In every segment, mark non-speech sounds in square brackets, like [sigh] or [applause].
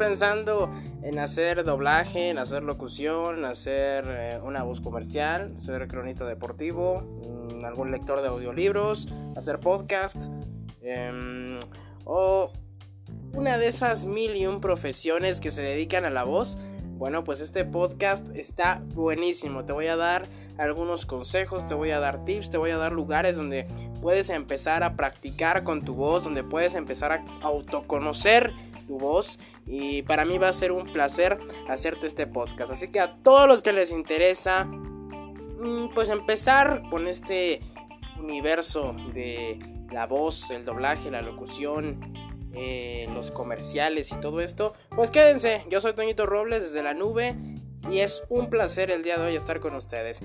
pensando en hacer doblaje, en hacer locución, en hacer eh, una voz comercial, ser cronista deportivo, mm, algún lector de audiolibros, hacer podcast em, o una de esas mil y un profesiones que se dedican a la voz, bueno, pues este podcast está buenísimo. Te voy a dar algunos consejos, te voy a dar tips, te voy a dar lugares donde puedes empezar a practicar con tu voz, donde puedes empezar a autoconocer tu voz y para mí va a ser un placer hacerte este podcast. Así que a todos los que les interesa, mm, pues empezar con este universo de la voz, el doblaje, la locución, eh, los comerciales y todo esto, pues quédense. Yo soy Toñito Robles desde la nube y es un placer el día de hoy estar con ustedes.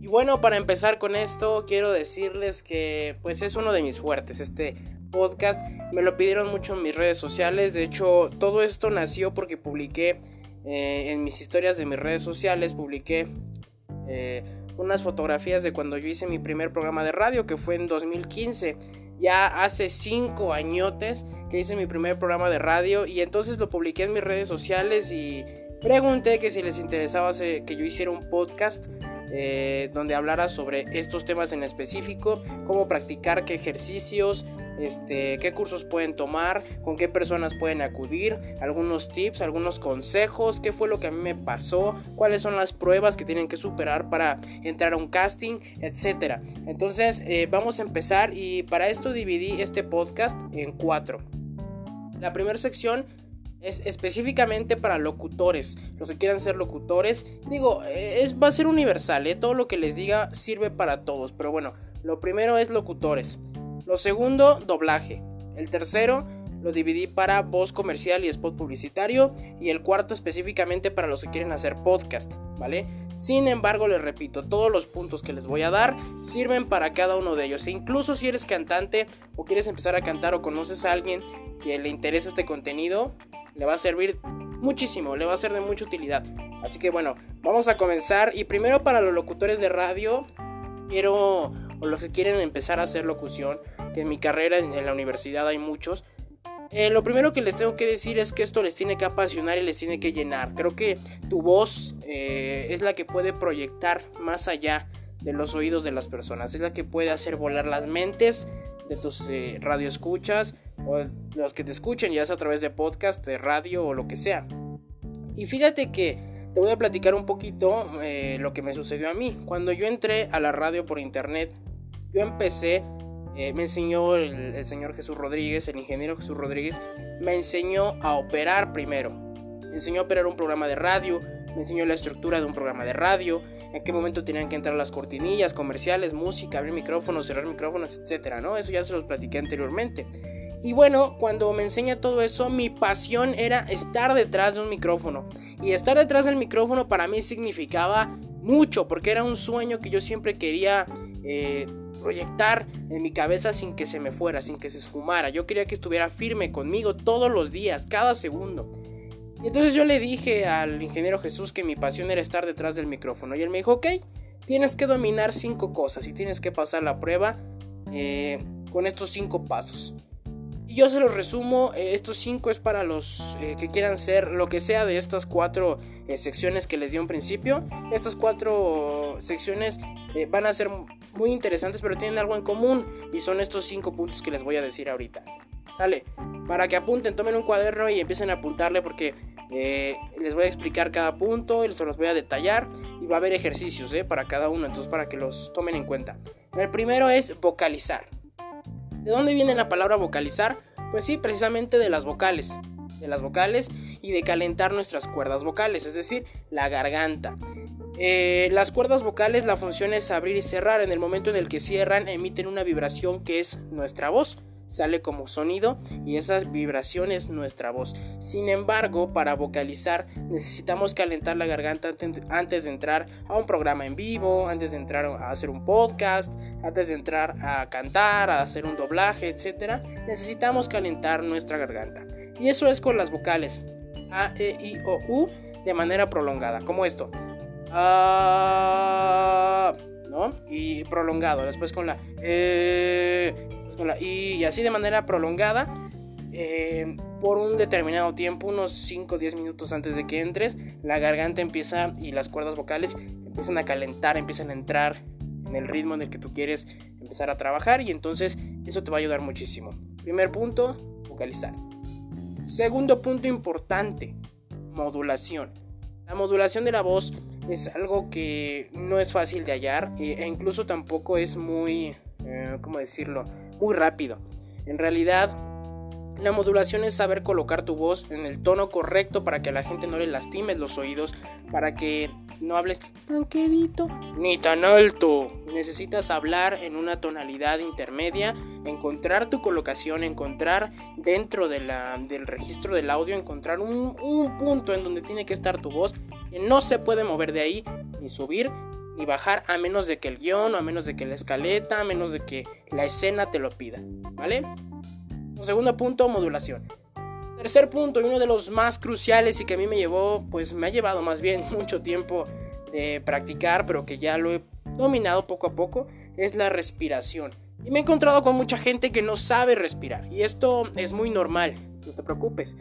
Y bueno, para empezar con esto, quiero decirles que pues es uno de mis fuertes, este podcast. Me lo pidieron mucho en mis redes sociales. De hecho, todo esto nació porque publiqué eh, en mis historias de mis redes sociales, publiqué eh, unas fotografías de cuando yo hice mi primer programa de radio, que fue en 2015. Ya hace 5 añotes que hice mi primer programa de radio y entonces lo publiqué en mis redes sociales y pregunté que si les interesaba que yo hiciera un podcast eh, donde hablara sobre estos temas en específico, cómo practicar, qué ejercicios, este, qué cursos pueden tomar, con qué personas pueden acudir, algunos tips, algunos consejos, qué fue lo que a mí me pasó, cuáles son las pruebas que tienen que superar para entrar a un casting, etcétera. Entonces eh, vamos a empezar y para esto dividí este podcast en cuatro. La primera sección es específicamente para locutores, los que quieran ser locutores. Digo, es, va a ser universal, ¿eh? todo lo que les diga sirve para todos. Pero bueno, lo primero es locutores. Lo segundo, doblaje. El tercero, lo dividí para voz comercial y spot publicitario. Y el cuarto específicamente para los que quieren hacer podcast, ¿vale? Sin embargo, les repito, todos los puntos que les voy a dar sirven para cada uno de ellos. E incluso si eres cantante o quieres empezar a cantar o conoces a alguien que le interesa este contenido, le va a servir muchísimo, le va a ser de mucha utilidad. Así que bueno, vamos a comenzar. Y primero para los locutores de radio, quiero, o los que quieren empezar a hacer locución, que en mi carrera en, la universidad hay muchos. Eh, lo primero que les tengo que decir es que esto les tiene que apasionar y les tiene que llenar. Creo que tu voz eh, es la que puede proyectar más allá de los oídos de las personas. Es la que puede hacer volar las mentes de tus eh, radioescuchas o los que te escuchen, ya sea a través de podcast, de radio o lo que sea. Y fíjate que te voy a platicar un poquito eh, lo que me sucedió a mí. Cuando yo entré a la radio por internet, yo empecé, eh, me enseñó el, señor Jesús Rodríguez, el ingeniero Jesús Rodríguez, me enseñó a operar primero. Me enseñó a operar un programa de radio, me enseñó la estructura de un programa de radio, en qué momento tenían que entrar las cortinillas, comerciales, música, abrir micrófonos, cerrar micrófonos, etcétera, ¿no? Eso ya se los platiqué anteriormente. Y bueno, cuando me enseña todo eso, mi pasión era estar detrás de un micrófono. Y estar detrás del micrófono para mí significaba mucho, porque era un sueño que yo siempre quería eh, proyectar en mi cabeza sin que se me fuera, sin que se esfumara. Yo quería que estuviera firme conmigo todos los días, cada segundo. Y entonces yo le dije al ingeniero Jesús que mi pasión era estar detrás del micrófono. Y él me dijo, ok, tienes que dominar cinco cosas y tienes que pasar la prueba eh, con estos cinco pasos. Y yo se los resumo, eh, estos cinco es para los eh, que quieran ser lo que sea de estas cuatro secciones que les di un principio. Estas cuatro secciones van a ser muy interesantes pero tienen algo en común y son estos cinco puntos que les voy a decir ahorita. Sale, para que apunten, tomen un cuaderno y empiecen a apuntarle porque eh, les voy a explicar cada punto y se los voy a detallar y va a haber ejercicios eh, para cada uno, entonces para que los tomen en cuenta. El primero es vocalizar. ¿De dónde viene la palabra vocalizar? Pues sí, precisamente de las vocales. De las vocales y de calentar nuestras cuerdas vocales, es decir, la garganta. Eh, las cuerdas vocales, la función es abrir y cerrar. En el momento en el que cierran, emiten una vibración que es nuestra voz sale como sonido y esa vibración es nuestra voz. Sin embargo, para vocalizar necesitamos calentar la garganta antes de entrar a un programa en vivo, antes de entrar a hacer un podcast, antes de entrar a cantar, a hacer un doblaje, etc. Necesitamos calentar nuestra garganta. Y eso es con las vocales A, E, I, O, U de manera prolongada, como esto. Ah, ¿no? Y prolongado, después con la E, con la y así de manera prolongada. eh, por un determinado tiempo, unos 5 o 10 minutos antes de que entres, la garganta empieza y las cuerdas vocales empiezan a calentar, empiezan a entrar en el ritmo en el que tú quieres empezar a trabajar y entonces eso te va a ayudar muchísimo. Primer punto, vocalizar. Segundo punto importante, modulación. La modulación de la voz es algo que no es fácil de hallar e incluso tampoco es muy, eh, ¿cómo decirlo?, muy rápido. En realidad, la modulación es saber colocar tu voz en el tono correcto para que a la gente no le lastimes los oídos, para que no hables tan quedito ni tan alto. Necesitas hablar en una tonalidad intermedia, encontrar tu colocación, encontrar dentro de la, del registro del audio, encontrar un, un punto en donde tiene que estar tu voz, no se puede mover de ahí, ni subir ni bajar a menos de que el guion, o a menos de que la escaleta, a menos de que la escena te lo pida, ¿vale? Segundo punto, modulación. Tercer punto, y uno de los más cruciales y que a mí me llevó, pues me ha llevado más bien [laughs] mucho tiempo de practicar, pero que ya lo he dominado poco a poco, es la respiración. Y me he encontrado con mucha gente que no sabe respirar. Y esto es muy normal, no te preocupes.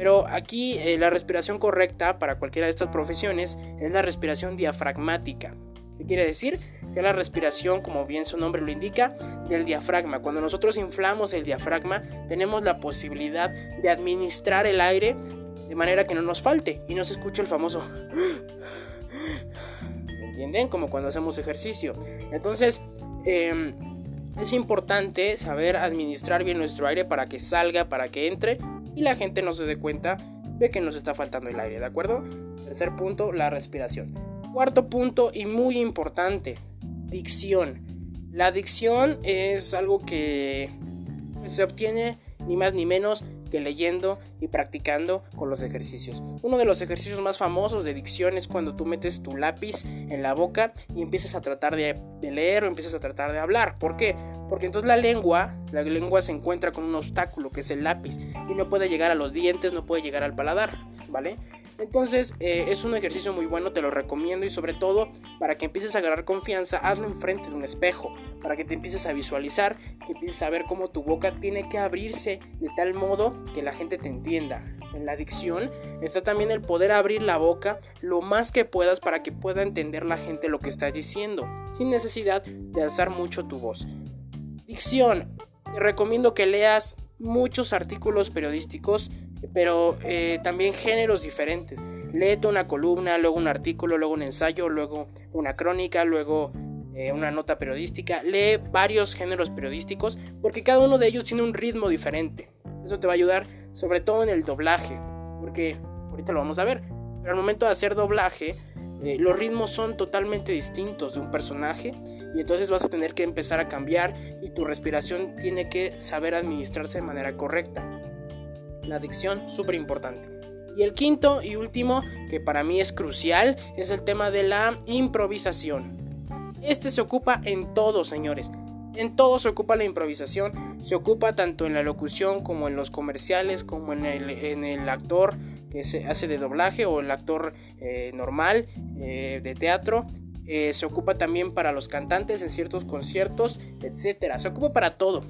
Pero aquí eh, la respiración correcta para cualquiera de estas profesiones es la respiración diafragmática. ¿Qué quiere decir? Que la respiración, como bien su nombre lo indica, del diafragma. Cuando nosotros inflamos el diafragma, tenemos la posibilidad de administrar el aire de manera que no nos falte y no se escuche el famoso. ¿Me entienden? Como cuando hacemos ejercicio. Entonces, em, es importante saber administrar bien nuestro aire para que salga, para que entre y la gente no se dé cuenta de que nos está faltando el aire, ¿de acuerdo? Tercer punto, la respiración. Cuarto punto y muy importante, dicción. La dicción es algo que se obtiene ni más ni menos que leyendo y practicando con los ejercicios. Uno de los ejercicios más famosos de dicción es cuando tú metes tu lápiz en la boca y empiezas a tratar de, leer o empiezas a tratar de hablar. ¿Por qué? Porque entonces la lengua, la lengua se encuentra con un obstáculo que es el lápiz y no puede llegar a los dientes, no puede llegar al paladar, ¿vale? Entonces eh, es un ejercicio muy bueno, te lo recomiendo y sobre todo para que empieces a agarrar confianza, hazlo enfrente de un espejo, para que te empieces a visualizar, que empieces a ver cómo tu boca tiene que abrirse de tal modo que la gente te entienda. En la dicción está también el poder abrir la boca lo más que puedas para que pueda entender la gente lo que estás diciendo, sin necesidad de alzar mucho tu voz. Dicción, te recomiendo que leas muchos artículos periodísticos pero eh, también géneros diferentes. Léete una columna, luego un artículo, luego un ensayo, luego una crónica, luego eh, una nota periodística. Lee varios géneros periodísticos porque cada uno de ellos tiene un ritmo diferente. Eso te va a ayudar sobre todo en el doblaje, porque ahorita lo vamos a ver. Pero al momento de hacer doblaje, eh, los ritmos son totalmente distintos de un personaje y entonces vas a tener que empezar a cambiar y tu respiración tiene que saber administrarse de manera correcta la dicción, súper importante. Y el quinto y último, que para mí es crucial, es el tema de la improvisación. Este se ocupa en todo, señores. En todo se ocupa la improvisación. Se ocupa tanto en la locución como en los comerciales, como en el, actor que se hace de doblaje o el actor eh, normal eh, de teatro. Eh, se ocupa también para los cantantes en ciertos conciertos, etc. Se ocupa para todo.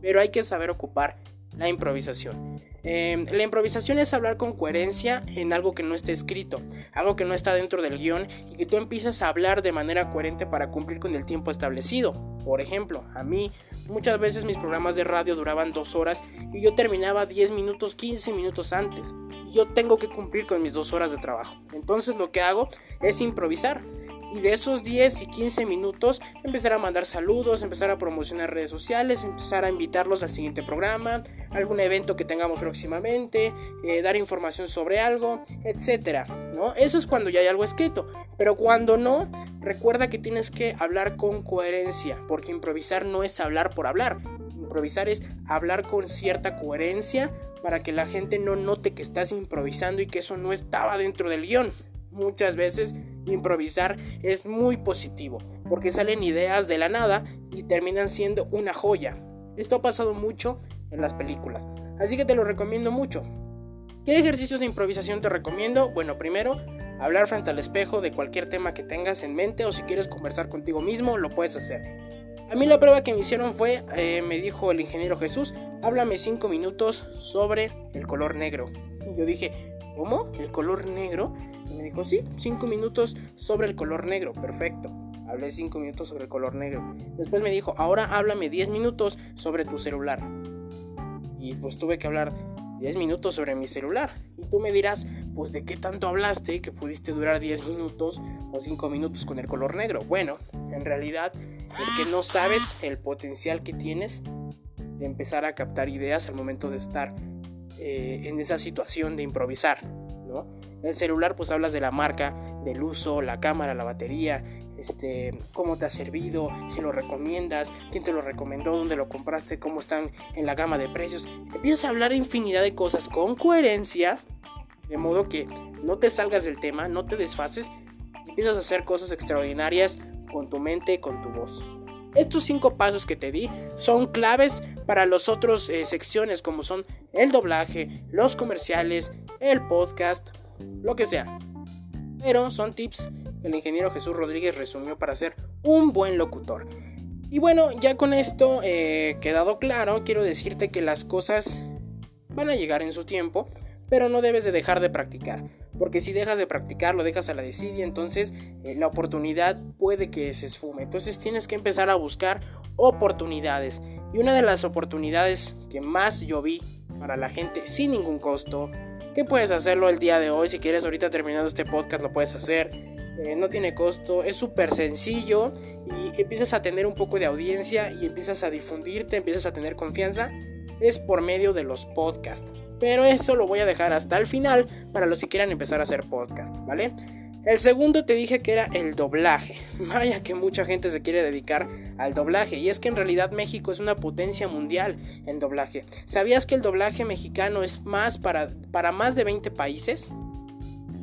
Pero hay que saber ocupar la improvisación. Em, la improvisación es hablar con coherencia en algo que no está escrito, algo que no está dentro del guion y que tú empiezas a hablar de manera coherente para cumplir con el tiempo establecido. Por ejemplo, a mí muchas veces mis programas de radio duraban dos horas y yo terminaba 10 minutos, 15 minutos antes. Yo tengo que cumplir con mis dos horas de trabajo. Entonces lo que hago es improvisar y de esos 10 y 15 minutos empezar a mandar saludos, empezar a promocionar redes sociales, empezar a invitarlos al siguiente programa, algún evento que tengamos próximamente, eh, dar información sobre algo, etcétera, ¿no? Eso es cuando ya hay algo escrito, pero cuando no, recuerda que tienes que hablar con coherencia, porque improvisar no es hablar por hablar. Improvisar es hablar con cierta coherencia para que la gente no note que estás improvisando y que eso no estaba dentro del guion muchas veces improvisar es muy positivo, porque salen ideas de la nada y terminan siendo una joya. Esto ha pasado mucho en las películas, así que te lo recomiendo mucho. ¿Qué ejercicios de improvisación te recomiendo? Bueno, primero, hablar frente al espejo de cualquier tema que tengas en mente o si quieres conversar contigo mismo, lo puedes hacer. A mí la prueba que me hicieron fue, eh, me dijo el ingeniero Jesús, háblame 5 minutos sobre el color negro. Y yo dije, ¿cómo? ¿El color negro? Me dijo, sí, 5 minutos sobre el color negro, perfecto. Hablé 5 minutos sobre el color negro. Después me dijo, ahora háblame 10 minutos sobre tu celular. Y pues tuve que hablar 10 minutos sobre mi celular. Y tú me dirás, pues de qué tanto hablaste que pudiste durar 10 minutos o 5 minutos con el color negro. Bueno, en realidad es que no sabes el potencial que tienes de empezar a captar ideas al momento de estar eh, en esa situación de improvisar. En el celular pues hablas de la marca, del uso, la cámara, la batería, este, cómo te ha servido, si lo recomiendas, quién te lo recomendó, dónde lo compraste, cómo están en la gama de precios. Empiezas a hablar de infinidad de cosas con coherencia, de modo que no te salgas del tema, no te desfases, empiezas a hacer cosas extraordinarias con tu mente, con tu voz. Estos cinco pasos que te di son claves para las otras eh, secciones como son el doblaje, los comerciales, el podcast, lo que sea. Pero son tips que el ingeniero Jesús Rodríguez resumió para ser un buen locutor. Y bueno, ya con esto eh, quedado claro, quiero decirte que las cosas van a llegar en su tiempo, pero no debes de dejar de practicar. Porque si dejas de practicar, lo dejas a la desidia, entonces eh, la oportunidad puede que se esfume. Entonces tienes que empezar a buscar oportunidades. Y una de las oportunidades que más yo vi para la gente sin ningún costo, que puedes hacerlo el día de hoy, si quieres ahorita terminando este podcast lo puedes hacer. Eh, no tiene costo, es súper sencillo y empiezas a tener un poco de audiencia y empiezas a difundirte, empiezas a tener confianza, es por medio de los podcasts. Pero eso lo voy a dejar hasta el final para los que quieran empezar a hacer podcast, ¿vale? El segundo te dije que era el doblaje. [laughs] Vaya que mucha gente se quiere dedicar al doblaje. Y es que en realidad México es una potencia mundial en doblaje. ¿Sabías que el doblaje mexicano es más para, para más de 20 países?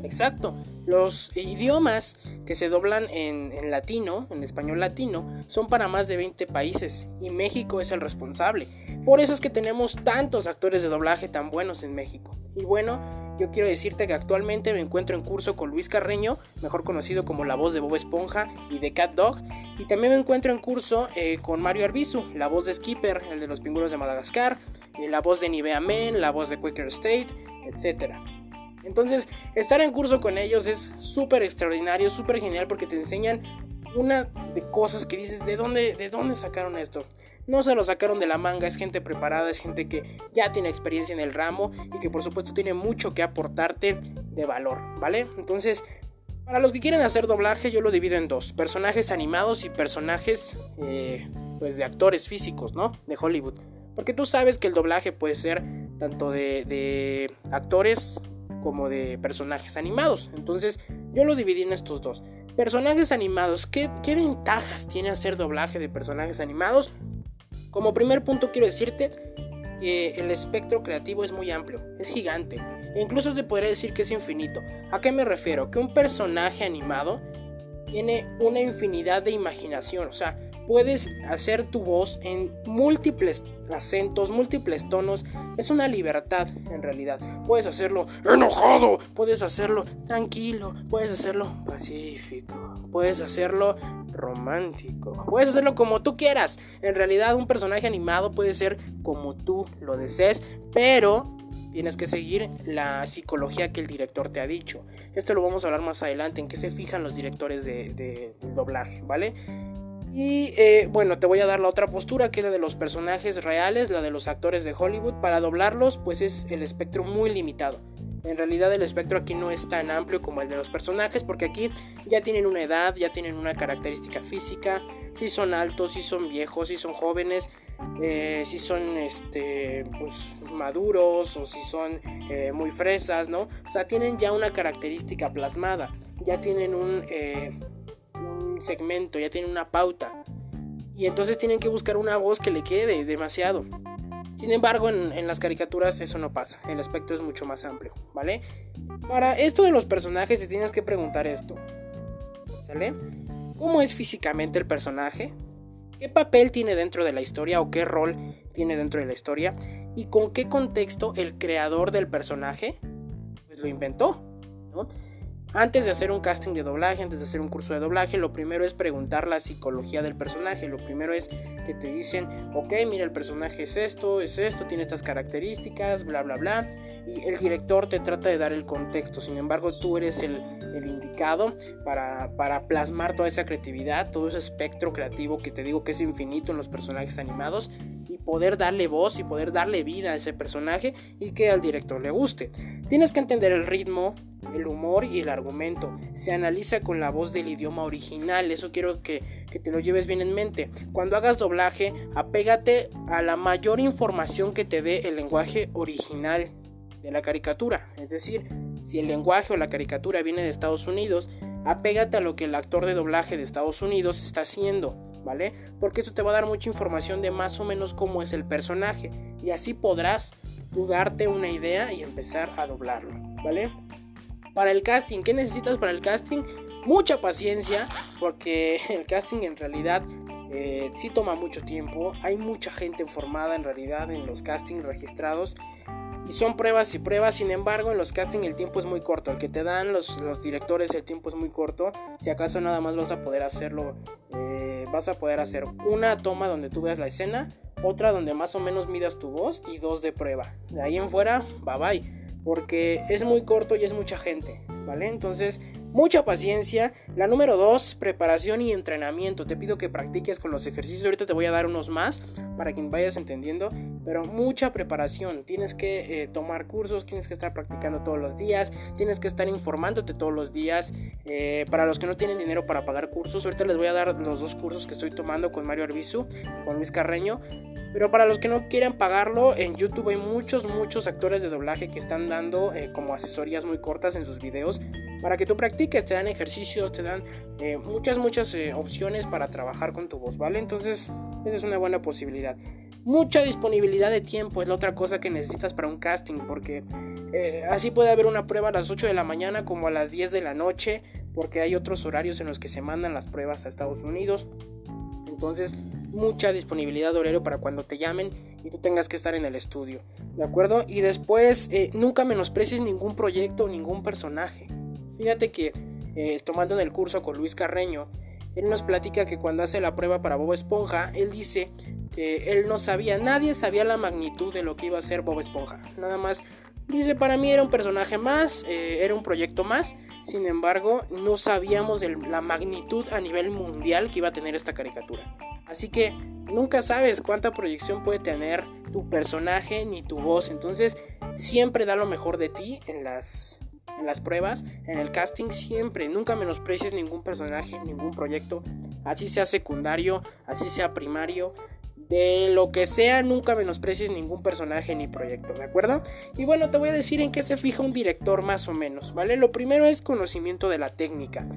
Exacto. Los idiomas que se doblan en, en, latino, en español latino, son para más de 20 países y México es el responsable. Por eso es que tenemos tantos actores de doblaje tan buenos en México. Y bueno, yo quiero decirte que actualmente me encuentro en curso con Luis Carreño, mejor conocido como la voz de Bob Esponja y de Cat Dog. Y también me encuentro en curso eh, con Mario Arbizu, la voz de Skipper, el de los pingüinos de Madagascar, eh, la voz de Nivea Men, la voz de Quaker State, etc. Entonces, estar en curso con ellos es súper extraordinario, súper genial porque te enseñan una de cosas que dices, ¿de dónde, ¿de dónde sacaron esto? No se lo sacaron de la manga, es gente preparada, es gente que ya tiene experiencia en el ramo y que por supuesto tiene mucho que aportarte de valor, ¿vale? Entonces, para los que quieren hacer doblaje yo lo divido en dos, personajes animados y personajes eh, pues de actores físicos, ¿no? De Hollywood. Porque tú sabes que el doblaje puede ser tanto de, de actores como de personajes animados. Entonces yo lo dividí en estos dos. Personajes animados, ¿qué, ¿qué, ventajas tiene hacer doblaje de personajes animados? Como primer punto quiero decirte que el espectro creativo es muy amplio, es gigante, e incluso te podría decir que es infinito. ¿A qué me refiero? Que un personaje animado tiene una infinidad de imaginación, o sea, puedes hacer tu voz en múltiples acentos, múltiples tonos. Es una libertad en realidad. Puedes hacerlo enojado, puedes hacerlo tranquilo, puedes hacerlo pacífico, puedes hacerlo romántico, puedes hacerlo como tú quieras. En realidad un personaje animado puede ser como tú lo desees, pero tienes que seguir la psicología que el director te ha dicho. Esto lo vamos a hablar más adelante, en qué se fijan los directores de, doblaje, ¿vale? Y eh, bueno, te voy a dar la otra postura, que es la de los personajes reales, la de los actores de Hollywood. Para doblarlos, pues es el espectro muy limitado. En realidad el espectro aquí no es tan amplio como el de los personajes, porque aquí ya tienen una edad, ya tienen una característica física, si son altos, si son viejos, si son jóvenes, eh, si son este, pues, maduros o si son eh, muy fresas, ¿no? O sea, tienen ya una característica plasmada, ya tienen un segmento, ya tiene una pauta. Y entonces tienen que buscar una voz que le quede demasiado. Sin embargo, en, las caricaturas eso no pasa. El aspecto es mucho más amplio, ¿vale? Para esto de los personajes te tienes que preguntar esto. ¿Sale? ¿Cómo es físicamente el personaje? ¿Qué papel tiene dentro de la historia o qué rol tiene dentro de la historia? ¿Y con qué contexto el creador del personaje pues, lo inventó? ¿no? Antes de hacer un casting de doblaje, antes de hacer un curso de doblaje, lo primero es preguntar la psicología del personaje. Lo primero es que te dicen, ok, mira, el personaje es esto, es esto, tiene estas características, bla, bla, bla. Y el director te trata de dar el contexto. Sin embargo, tú eres el, indicado para, plasmar toda esa creatividad, todo ese espectro creativo que te digo que es infinito en los personajes animados poder darle voz y poder darle vida a ese personaje y que al director le guste. Tienes que entender el ritmo, el humor y el argumento. Se analiza con la voz del idioma original. Eso quiero que, te lo lleves bien en mente. Cuando hagas doblaje, apégate a la mayor información que te dé el lenguaje original de la caricatura. Es decir, si el lenguaje o la caricatura viene de Estados Unidos, apégate a lo que el actor de doblaje de Estados Unidos está haciendo, ¿vale? Porque eso te va a dar mucha información de más o menos cómo es el personaje. Y así podrás tú darte una idea y empezar a doblarlo, ¿vale? Para el casting, ¿qué necesitas para el casting? Mucha paciencia, porque [laughs] el casting en realidad eh, sí toma mucho tiempo. Hay mucha gente formada en realidad en los castings registrados. Y son pruebas y pruebas, sin embargo en los castings el tiempo es muy corto, el que te dan los, directores el tiempo es muy corto, si acaso nada más vas a poder hacerlo, eh, vas a poder hacer una toma donde tú veas la escena, otra donde más o menos midas tu voz y dos de prueba. De ahí en fuera, bye bye porque es muy corto y es mucha gente, ¿vale? Entonces, mucha paciencia. La número dos, preparación y entrenamiento. Te pido que practiques con los ejercicios. Ahorita te voy a dar unos más para que vayas entendiendo, pero mucha preparación. Tienes que eh, tomar cursos, tienes que estar practicando todos los días, tienes que estar informándote todos los días. Eh, para los que no tienen dinero para pagar cursos, ahorita les voy a dar los dos cursos que estoy tomando con Mario Arbizu, con Luis Carreño. Pero para los que no quieran pagarlo, en YouTube hay muchos, muchos actores de doblaje que están dando eh, como asesorías muy cortas en sus videos para que tú practiques. Te dan ejercicios, te dan eh, muchas, muchas eh, opciones para trabajar con tu voz, ¿vale? Entonces, esa es una buena posibilidad. Mucha disponibilidad de tiempo es la otra cosa que necesitas para un casting, porque así puede haber una prueba a las 8 de la mañana como a las 10 de la noche, porque hay otros horarios en los que se mandan las pruebas a Estados Unidos. Entonces, mucha disponibilidad de horario para cuando te llamen y tú tengas que estar en el estudio. ¿De acuerdo? Y después, eh, nunca menosprecies ningún proyecto o ningún personaje. Fíjate que eh, tomando en el curso con Luis Carreño, él nos platica que cuando hace la prueba para Bob Esponja, él dice que él no sabía, nadie sabía la magnitud de lo que iba a ser Bob Esponja. Nada más Dice, para mí era un personaje más, eh, era un proyecto más, sin embargo no sabíamos la magnitud a nivel mundial que iba a tener esta caricatura. Así que nunca sabes cuánta proyección puede tener tu personaje ni tu voz, entonces siempre da lo mejor de ti en las, en las pruebas, en el casting, siempre, nunca menosprecies ningún personaje, ningún proyecto, así sea secundario, así sea primario, de lo que sea, nunca menosprecies ningún personaje ni proyecto, ¿de acuerdo? Y bueno, te voy a decir en qué se fija un director más o menos, ¿vale? Lo primero es conocimiento de la técnica.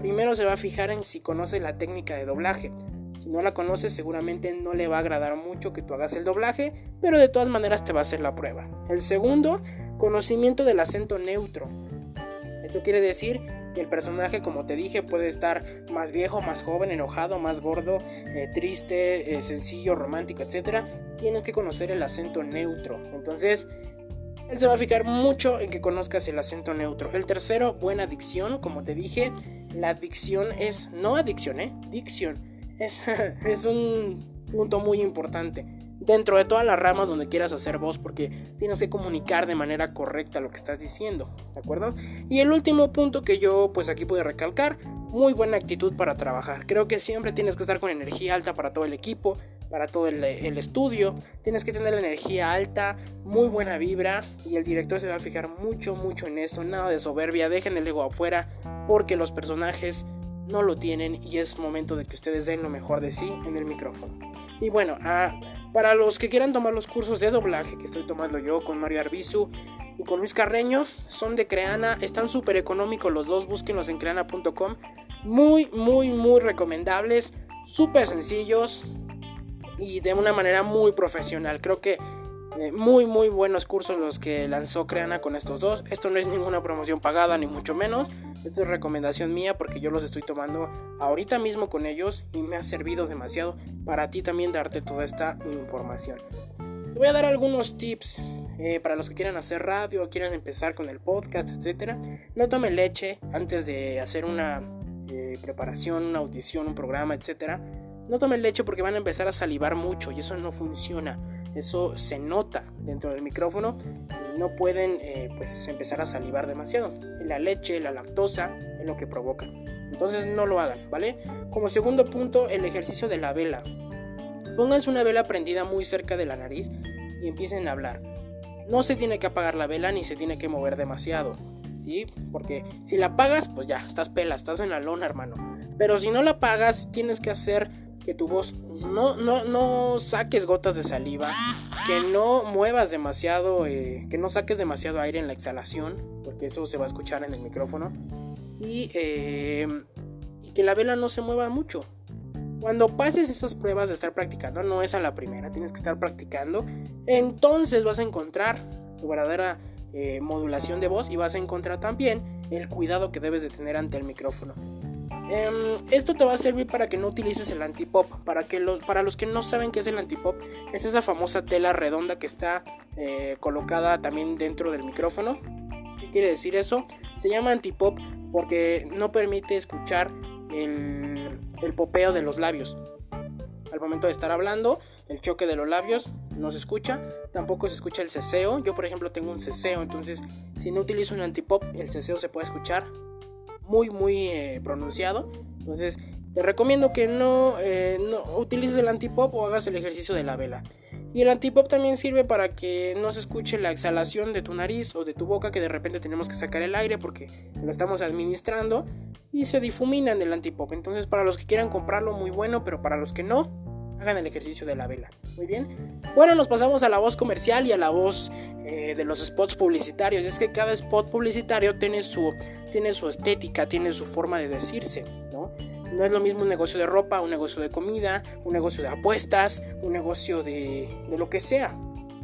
Primero se va a fijar en si conoce la técnica de doblaje. Si no la conoces, seguramente no le va a agradar mucho que tú hagas el doblaje, pero de todas maneras te va a hacer la prueba. El segundo, conocimiento del acento neutro. Esto quiere decir el personaje, como te dije, puede estar más viejo, más joven, enojado, más gordo, eh, triste, eh, sencillo, romántico, etc. Tienes que conocer el acento neutro. Entonces, él se va a fijar mucho en que conozcas el acento neutro. El tercero, buena dicción. Como te dije, la dicción es, no adicción, ¿eh? Dicción. Es, [laughs] es un punto muy importante dentro de todas las ramas donde quieras hacer voz porque tienes que comunicar de manera correcta lo que estás diciendo, ¿de acuerdo? Y el último punto que yo pues aquí puedo recalcar, muy buena actitud para trabajar. Creo que siempre tienes que estar con energía alta para todo el equipo, para todo el, estudio, tienes que tener energía alta, muy buena vibra y el director se va a fijar mucho, mucho en eso, nada de soberbia, dejen el ego afuera porque los personajes no lo tienen y es momento de que ustedes den lo mejor de sí en el micrófono. Y bueno, ah, para los que quieran tomar los cursos de doblaje que estoy tomando yo con Mario Arbizu y con Luis Carreño, son de Creana, están súper económicos los dos, búsquenlos en creana.com. Muy, muy, muy recomendables, súper sencillos y de una manera muy profesional. Creo que muy muy buenos cursos los que lanzó Creana con estos dos. Esto no es ninguna promoción pagada ni mucho menos. Esta es recomendación mía porque yo los estoy tomando ahorita mismo con ellos y me ha servido demasiado para ti también darte toda esta información. Te voy a dar algunos tips eh, para los que quieran hacer radio, quieran empezar con el podcast, etc. No tomen leche antes de hacer una eh, preparación, una audición, un programa, etc. No tomen leche porque van a empezar a salivar mucho y eso no funciona. Eso se nota dentro del micrófono y no pueden eh, pues empezar a salivar demasiado. La leche, la lactosa es lo que provoca. Entonces no lo hagan, ¿vale? Como segundo punto, el ejercicio de la vela. Pónganse una vela prendida muy cerca de la nariz y empiecen a hablar. No se tiene que apagar la vela ni se tiene que mover demasiado, ¿sí? Porque si la apagas, pues ya, estás pela, estás en la lona, hermano. Pero si no la apagas, tienes que hacer que tu voz no, no, no saques gotas de saliva, que no muevas demasiado, eh, que no saques demasiado aire en la exhalación, porque eso se va a escuchar en el micrófono, y, eh, y que la vela no se mueva mucho. Cuando pases esas pruebas de estar practicando, no es a la primera, tienes que estar practicando, entonces vas a encontrar tu verdadera eh, modulación de voz y vas a encontrar también el cuidado que debes de tener ante el micrófono. Em, esto te va a servir para que no utilices el antipop. Para, que para los que no saben qué es el antipop, es esa famosa tela redonda que está eh, colocada también dentro del micrófono. ¿Qué quiere decir eso? Se llama antipop porque no permite escuchar el, el popeo de los labios. Al momento de estar hablando, el choque de los labios no se escucha, tampoco se escucha el ceseo. Yo, por ejemplo, tengo un ceseo, entonces si no utilizo un antipop, el ceseo se puede escuchar muy, muy eh, pronunciado. Entonces, te recomiendo que no, eh, no utilices el antipop o hagas el ejercicio de la vela. Y el antipop también sirve para que no se escuche la exhalación de tu nariz o de tu boca, que de repente tenemos que sacar el aire porque lo estamos administrando y se difumina en el antipop. Entonces, para los que quieran comprarlo, muy bueno, pero para los que no, hagan el ejercicio de la vela. Muy bien. Bueno, nos pasamos a la voz comercial y a la voz eh, de los spots publicitarios. Es que cada spot publicitario tiene su, tiene su estética, tiene su forma de decirse, ¿no? No es lo mismo un negocio de ropa, un negocio de comida, un negocio de apuestas, un negocio de, lo que sea.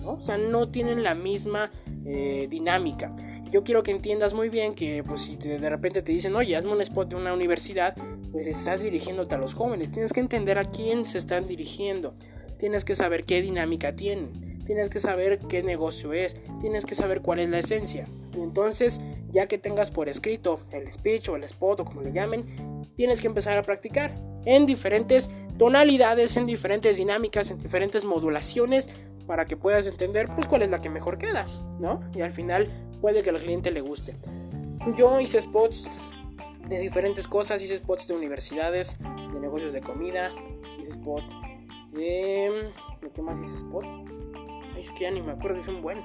¿no? O sea, no tienen la misma eh, dinámica. Yo quiero que entiendas muy bien que pues, si de repente te dicen, oye, hazme un spot de una universidad, pues estás dirigiéndote a los jóvenes. Tienes que entender a quién se están dirigiendo. Tienes que saber qué dinámica tienen. Tienes que saber qué negocio es. Tienes que saber cuál es la esencia. Y entonces, ya que tengas por escrito el speech o el spot o como le llamen, tienes que empezar a practicar en diferentes tonalidades, en diferentes dinámicas, en diferentes modulaciones para que puedas entender pues cuál es la que mejor queda, ¿no? Y al final puede que al cliente le guste. Yo hice spots de diferentes cosas. Hice spots de universidades, de negocios de comida. Hice spot de. ¿De qué más hice spot? Es que ya ni me acuerdo, hice un buen.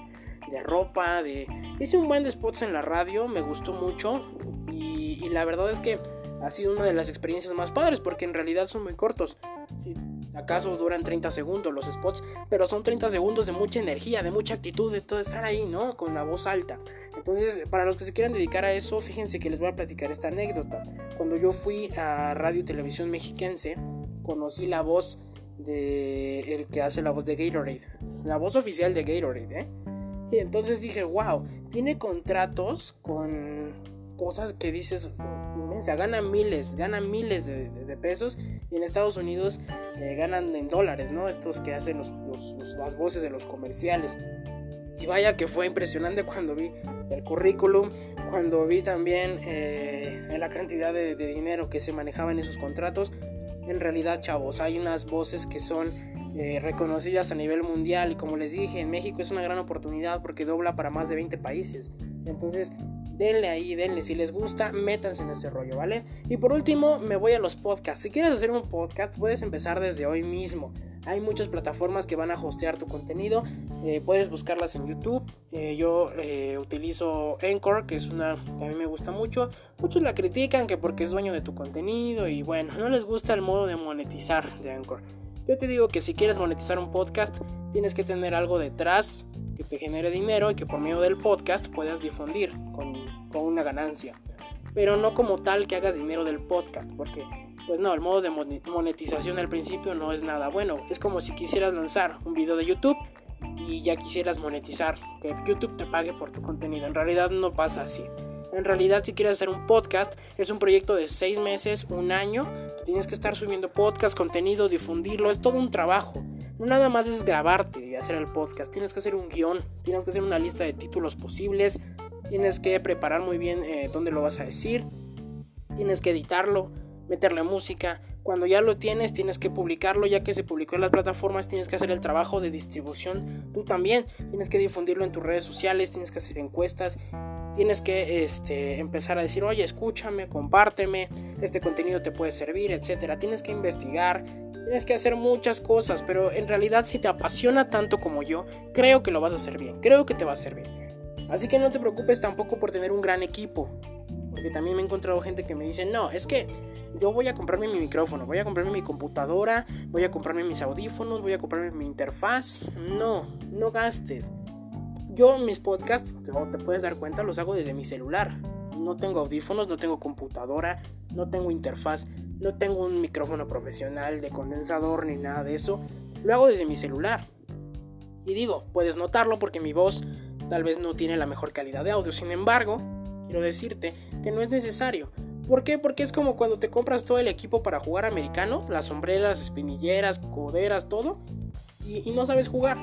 De ropa, de. Hice un buen de spots en la radio, me gustó mucho. Y, y la verdad es que ha sido una de las experiencias más padres porque en realidad son muy cortos. Si acaso duran 30 segundos los spots, pero son 30 segundos de mucha energía, de mucha actitud, de todo estar ahí, ¿no? Con la voz alta. Entonces, para los que se quieran dedicar a eso, fíjense que les voy a platicar esta anécdota. Cuando yo fui a Radio y Televisión Mexiquense, conocí la voz de el que hace la voz de Gatorade, la voz oficial de Gatorade, ¿eh? Y entonces dije, wow, tiene contratos con cosas que dices, inmensa, gana miles, gana miles de, pesos y en Estados Unidos eh, ganan en dólares, ¿no? Estos que hacen las voces de los comerciales. Y vaya que fue impresionante cuando vi el currículum, cuando vi también eh, la cantidad de, dinero que se manejaba en esos contratos. En realidad, chavos, hay unas voces que son eh, reconocidas a nivel mundial y como les dije, en México es una gran oportunidad porque dobla para más de 20 países. Entonces, denle ahí, denle. Si les gusta, métanse en ese rollo, ¿vale? Y por último, me voy a los podcasts. Si quieres hacer un podcast, puedes empezar desde hoy mismo. Hay muchas plataformas que van a hostear tu contenido. Eh, puedes buscarlas en YouTube. Eh, yo eh, utilizo Anchor, que es una que a mí me gusta mucho. Muchos la critican que porque es dueño de tu contenido y bueno, no les gusta el modo de monetizar de Anchor. Yo te digo que si quieres monetizar un podcast, tienes que tener algo detrás que te genere dinero y que por medio del podcast puedas difundir con, con una ganancia. Pero no como tal que hagas dinero del podcast, porque pues no, el modo de monetización al principio no es nada bueno. Es como si quisieras lanzar un video de YouTube y ya quisieras monetizar, que YouTube te pague por tu contenido. En realidad no pasa así. En realidad, si quieres hacer un podcast, es un proyecto de seis meses, un año. Tienes que estar subiendo podcast, contenido, difundirlo. Es todo un trabajo. no nada más es grabarte y hacer el podcast, tienes que hacer un guion, tienes que hacer una lista de títulos posibles, tienes que preparar muy bien eh, dónde lo vas a decir, tienes que editarlo, meterle música. Cuando ya lo tienes, tienes que publicarlo, ya que se publicó en las plataformas, tienes que hacer el trabajo de distribución. Tú también tienes que difundirlo en tus redes sociales, tienes que hacer encuestas, tienes que este, empezar a decir, oye, escúchame, compárteme, este contenido te puede servir, etcétera. Tienes que investigar, tienes que hacer muchas cosas, pero en realidad si te apasiona tanto como yo, creo que lo vas a hacer bien, creo que te va a hacer bien. Así que no te preocupes tampoco por tener un gran equipo, porque también me he encontrado gente que me dice, no, es que yo voy a comprarme mi micrófono, voy a comprarme mi computadora, voy a comprarme mis audífonos, voy a comprarme mi interfaz. No, no gastes. Yo mis podcasts, te puedes dar cuenta, los hago desde mi celular. No tengo audífonos, no tengo computadora, no tengo interfaz, no tengo un micrófono profesional de condensador ni nada de eso. Lo hago desde mi celular. Y digo, puedes notarlo porque mi voz tal vez no tiene la mejor calidad de audio. Sin embargo, quiero decirte que no es necesario. ¿Por qué? Porque es como cuando te compras todo el equipo para jugar americano, las sombreras, espinilleras, coderas, todo, y, no sabes jugar.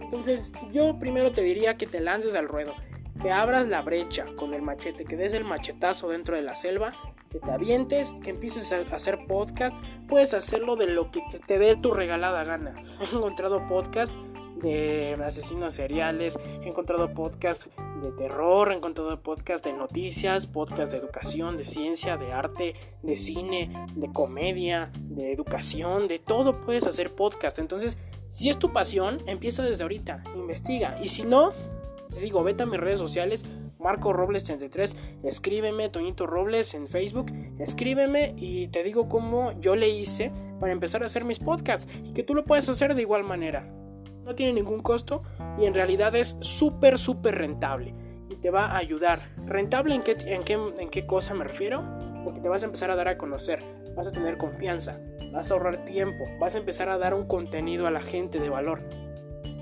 Entonces yo primero te diría que te lances al ruedo, que abras la brecha con el machete, que des el machetazo dentro de la selva, que te avientes, que empieces a hacer podcast, puedes hacerlo de lo que te dé tu regalada gana. [laughs] He encontrado podcast de asesinos seriales, he encontrado podcast de terror, he encontrado podcast de noticias, podcast de educación, de ciencia, de arte, de cine, de comedia, de educación, de todo puedes hacer podcast. Entonces, si es tu pasión, empieza desde ahorita, investiga. Y si no, te digo, vete a mis redes sociales, Marco Robles 33, escríbeme, Toñito Robles en Facebook, escríbeme y te digo cómo yo le hice para empezar a hacer mis podcasts y que tú lo puedes hacer de igual manera no tiene ningún costo y en realidad es súper, súper rentable y te va a ayudar. ¿Rentable en qué, en, qué, en qué cosa me refiero? Porque te vas a empezar a dar a conocer, vas a tener confianza, vas a ahorrar tiempo, vas a empezar a dar un contenido a la gente de valor.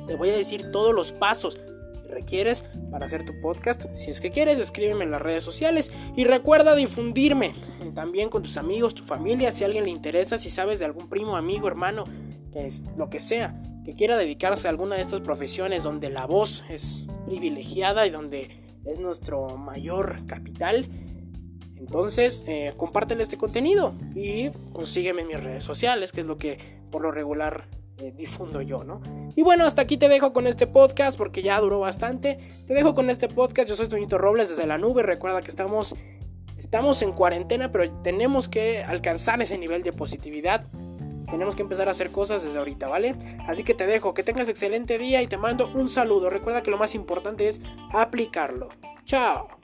Te voy a decir todos los pasos que requieres para hacer tu podcast. Si es que quieres, escríbeme en las redes sociales y recuerda difundirme también con tus amigos, tu familia, si a alguien le interesa, si sabes de algún primo, amigo, hermano, que es lo que sea que quiera dedicarse a alguna de estas profesiones donde la voz es privilegiada y donde es nuestro mayor capital, entonces eh, compártele este contenido y pues en mis redes sociales, que es lo que por lo regular eh, difundo yo, ¿no? Y bueno, hasta aquí te dejo con este podcast porque ya duró bastante. Te dejo con este podcast. Yo soy Toñito Robles desde la nube. Recuerda que estamos, estamos en cuarentena, pero tenemos que alcanzar ese nivel de positividad tenemos que empezar a hacer cosas desde ahorita, ¿vale? Así que te dejo, que tengas excelente día y te mando un saludo. Recuerda que lo más importante es aplicarlo. Chao.